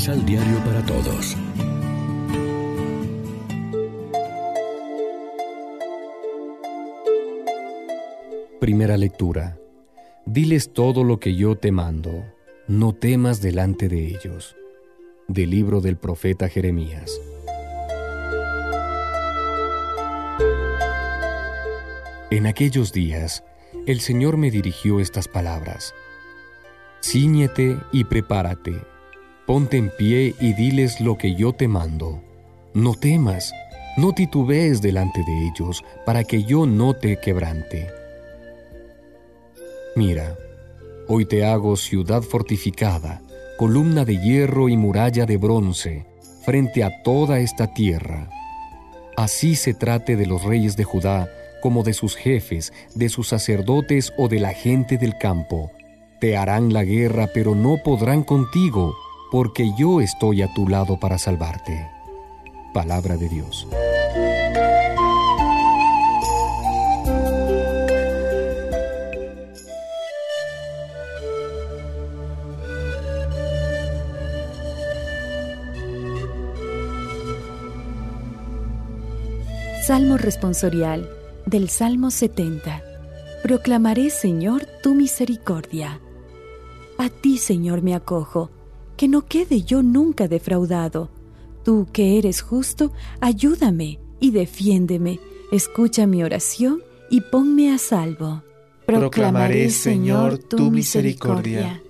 Misal Diario para Todos. Primera lectura. Diles todo lo que yo te mando, no temas delante de ellos. Del libro del profeta Jeremías. En aquellos días, el Señor me dirigió estas palabras. Cíñete y prepárate, ponte en pie y diles lo que yo te mando. No temas, no titubees delante de ellos, para que yo no te quebrante. Mira, hoy te hago ciudad fortificada, columna de hierro y muralla de bronce, frente a toda esta tierra. Así se trate de los reyes de Judá, como de sus jefes, de sus sacerdotes o de la gente del campo. Te harán la guerra, pero no podrán contigo, porque yo estoy a tu lado para salvarte. Palabra de Dios. Salmo responsorial del Salmo 70. Proclamaré, Señor, tu misericordia. A ti, Señor, me acojo, que no quede yo nunca defraudado. Tú que eres justo, ayúdame y defiéndeme. Escucha mi oración y ponme a salvo. Proclamaré, Señor, tu misericordia.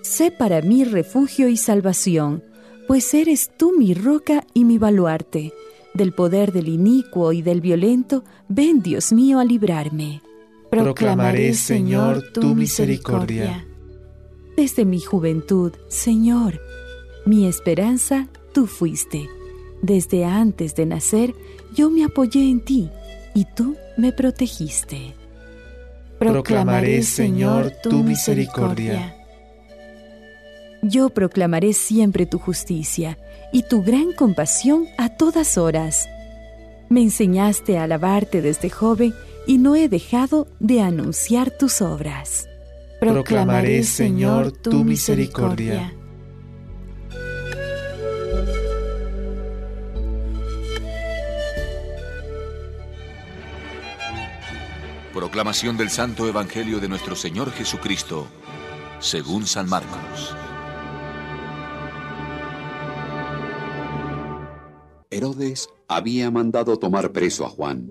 Sé para mí refugio y salvación, pues eres tú mi roca y mi baluarte del poder del inicuo y del violento, ven, Dios mío, a librarme. Proclamaré, Señor, tu misericordia. Desde mi juventud, Señor, mi esperanza, tú fuiste. Desde antes de nacer, yo me apoyé en ti y tú me protegiste. Proclamaré, Señor, tu misericordia. Yo proclamaré siempre tu justicia y tu gran compasión a todas horas. Me enseñaste a alabarte desde joven y no he dejado de anunciar tus obras. Proclamaré, Señor, tu misericordia. Proclamación del Santo Evangelio de nuestro Señor Jesucristo, según San Marcos. Herodes había mandado tomar preso a Juan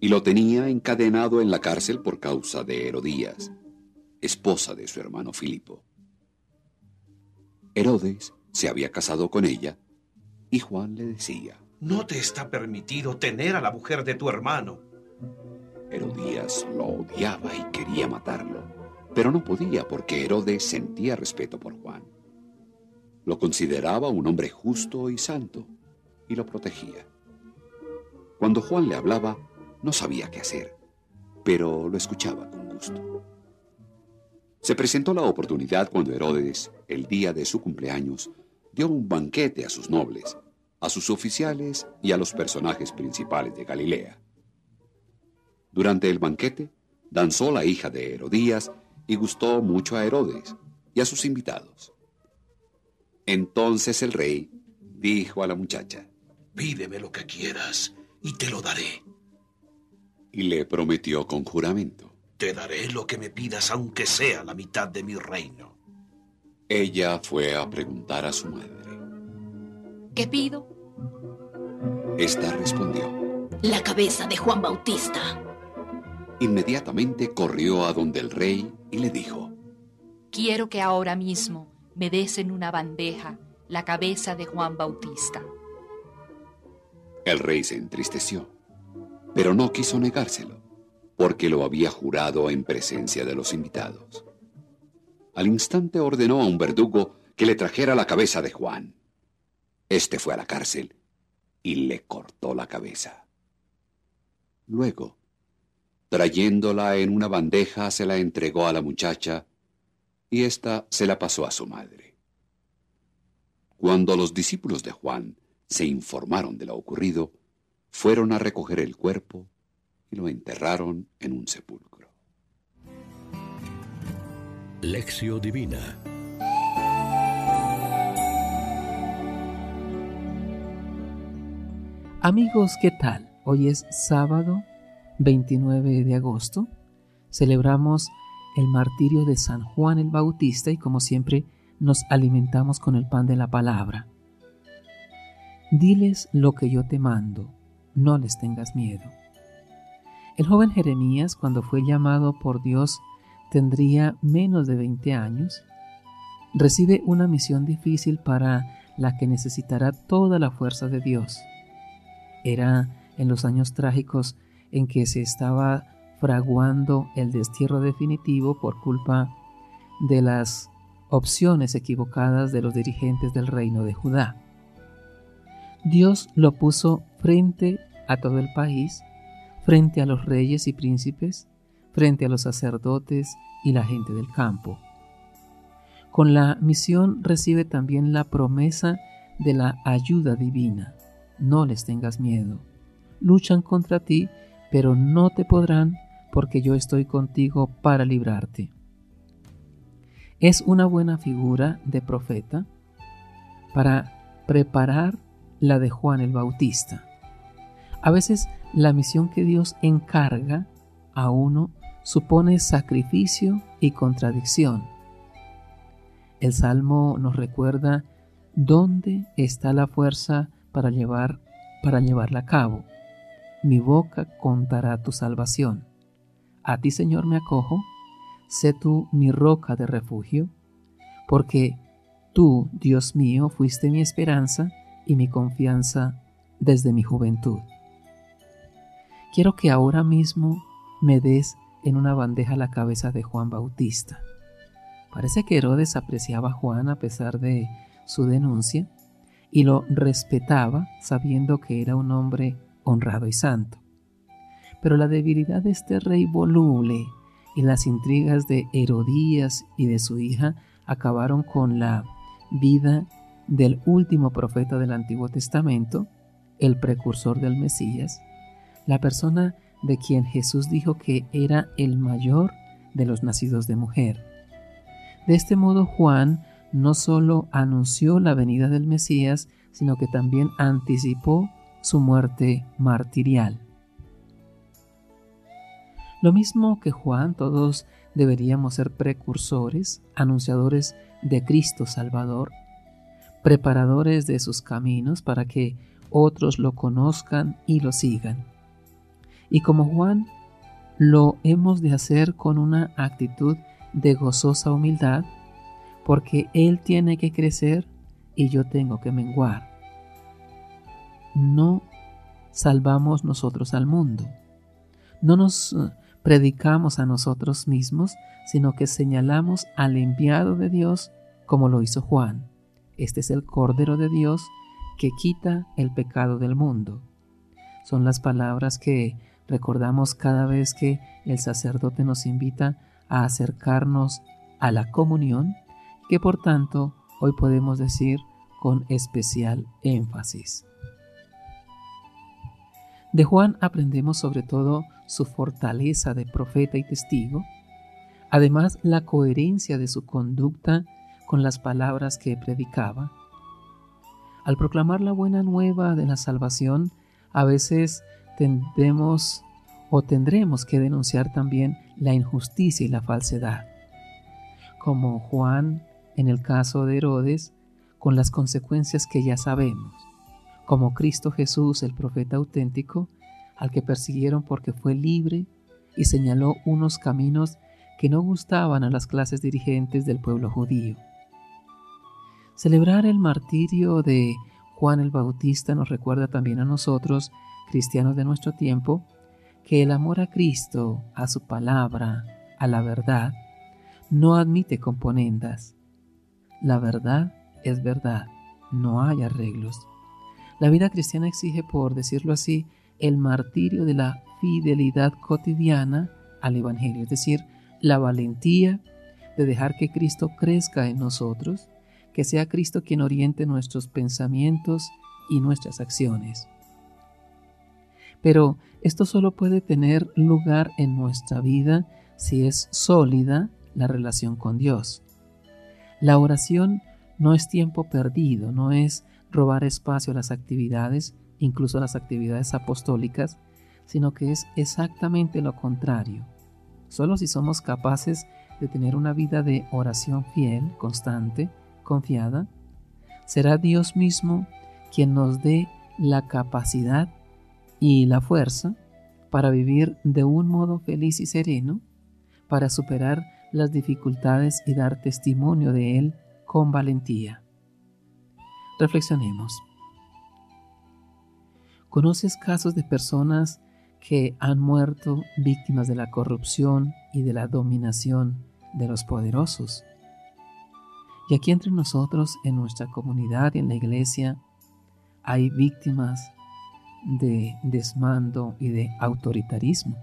y lo tenía encadenado en la cárcel por causa de Herodías, esposa de su hermano Filipo. Herodes se había casado con ella y Juan le decía, No te está permitido tener a la mujer de tu hermano. Herodías lo odiaba y quería matarlo, pero no podía porque Herodes sentía respeto por Juan. Lo consideraba un hombre justo y santo y lo protegía. Cuando Juan le hablaba, no sabía qué hacer, pero lo escuchaba con gusto. Se presentó la oportunidad cuando Herodes, el día de su cumpleaños, dio un banquete a sus nobles, a sus oficiales y a los personajes principales de Galilea. Durante el banquete, danzó la hija de Herodías y gustó mucho a Herodes y a sus invitados. Entonces el rey dijo a la muchacha, Pídeme lo que quieras y te lo daré. Y le prometió con juramento. Te daré lo que me pidas aunque sea la mitad de mi reino. Ella fue a preguntar a su madre. ¿Qué pido? Esta respondió. La cabeza de Juan Bautista. Inmediatamente corrió a donde el rey y le dijo. Quiero que ahora mismo me des en una bandeja la cabeza de Juan Bautista. El rey se entristeció, pero no quiso negárselo, porque lo había jurado en presencia de los invitados. Al instante ordenó a un verdugo que le trajera la cabeza de Juan. Este fue a la cárcel y le cortó la cabeza. Luego, trayéndola en una bandeja, se la entregó a la muchacha y ésta se la pasó a su madre. Cuando los discípulos de Juan se informaron de lo ocurrido, fueron a recoger el cuerpo y lo enterraron en un sepulcro. Lección Divina Amigos, ¿qué tal? Hoy es sábado 29 de agosto. Celebramos el martirio de San Juan el Bautista y como siempre nos alimentamos con el pan de la palabra. Diles lo que yo te mando, no les tengas miedo. El joven Jeremías, cuando fue llamado por Dios, tendría menos de 20 años. Recibe una misión difícil para la que necesitará toda la fuerza de Dios. Era en los años trágicos en que se estaba fraguando el destierro definitivo por culpa de las opciones equivocadas de los dirigentes del reino de Judá. Dios lo puso frente a todo el país, frente a los reyes y príncipes, frente a los sacerdotes y la gente del campo. Con la misión recibe también la promesa de la ayuda divina. No les tengas miedo. Luchan contra ti, pero no te podrán porque yo estoy contigo para librarte. Es una buena figura de profeta para preparar la de Juan el Bautista. A veces la misión que Dios encarga a uno supone sacrificio y contradicción. El Salmo nos recuerda dónde está la fuerza para llevar para llevarla a cabo. Mi boca contará tu salvación. A ti, Señor, me acojo sé tú mi roca de refugio, porque tú, Dios mío, fuiste mi esperanza y mi confianza desde mi juventud. Quiero que ahora mismo me des en una bandeja la cabeza de Juan Bautista. Parece que Herodes apreciaba a Juan a pesar de su denuncia y lo respetaba sabiendo que era un hombre honrado y santo. Pero la debilidad de este rey voluble y las intrigas de Herodías y de su hija acabaron con la vida del último profeta del Antiguo Testamento, el precursor del Mesías, la persona de quien Jesús dijo que era el mayor de los nacidos de mujer. De este modo Juan no solo anunció la venida del Mesías, sino que también anticipó su muerte martirial. Lo mismo que Juan, todos deberíamos ser precursores, anunciadores de Cristo Salvador, preparadores de sus caminos para que otros lo conozcan y lo sigan. Y como Juan, lo hemos de hacer con una actitud de gozosa humildad, porque Él tiene que crecer y yo tengo que menguar. No salvamos nosotros al mundo. No nos predicamos a nosotros mismos, sino que señalamos al enviado de Dios como lo hizo Juan. Este es el Cordero de Dios que quita el pecado del mundo. Son las palabras que recordamos cada vez que el sacerdote nos invita a acercarnos a la comunión, que por tanto hoy podemos decir con especial énfasis. De Juan aprendemos sobre todo su fortaleza de profeta y testigo, además la coherencia de su conducta con las palabras que predicaba. Al proclamar la buena nueva de la salvación, a veces tendremos o tendremos que denunciar también la injusticia y la falsedad. Como Juan en el caso de Herodes, con las consecuencias que ya sabemos. Como Cristo Jesús, el profeta auténtico, al que persiguieron porque fue libre y señaló unos caminos que no gustaban a las clases dirigentes del pueblo judío. Celebrar el martirio de Juan el Bautista nos recuerda también a nosotros, cristianos de nuestro tiempo, que el amor a Cristo, a su palabra, a la verdad, no admite componendas. La verdad es verdad, no hay arreglos. La vida cristiana exige, por decirlo así, el martirio de la fidelidad cotidiana al Evangelio, es decir, la valentía de dejar que Cristo crezca en nosotros, que sea Cristo quien oriente nuestros pensamientos y nuestras acciones. Pero esto solo puede tener lugar en nuestra vida si es sólida la relación con Dios. La oración no es tiempo perdido, no es robar espacio a las actividades, incluso las actividades apostólicas, sino que es exactamente lo contrario. Solo si somos capaces de tener una vida de oración fiel, constante, confiada, será Dios mismo quien nos dé la capacidad y la fuerza para vivir de un modo feliz y sereno, para superar las dificultades y dar testimonio de Él con valentía. Reflexionemos. ¿Conoces casos de personas que han muerto víctimas de la corrupción y de la dominación de los poderosos? Y aquí entre nosotros, en nuestra comunidad y en la iglesia, hay víctimas de desmando y de autoritarismo.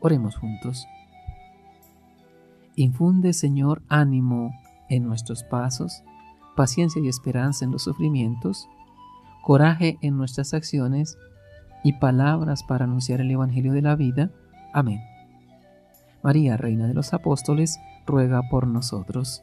Oremos juntos. Infunde, Señor, ánimo en nuestros pasos, paciencia y esperanza en los sufrimientos, coraje en nuestras acciones y palabras para anunciar el Evangelio de la vida. Amén. María, Reina de los Apóstoles, ruega por nosotros.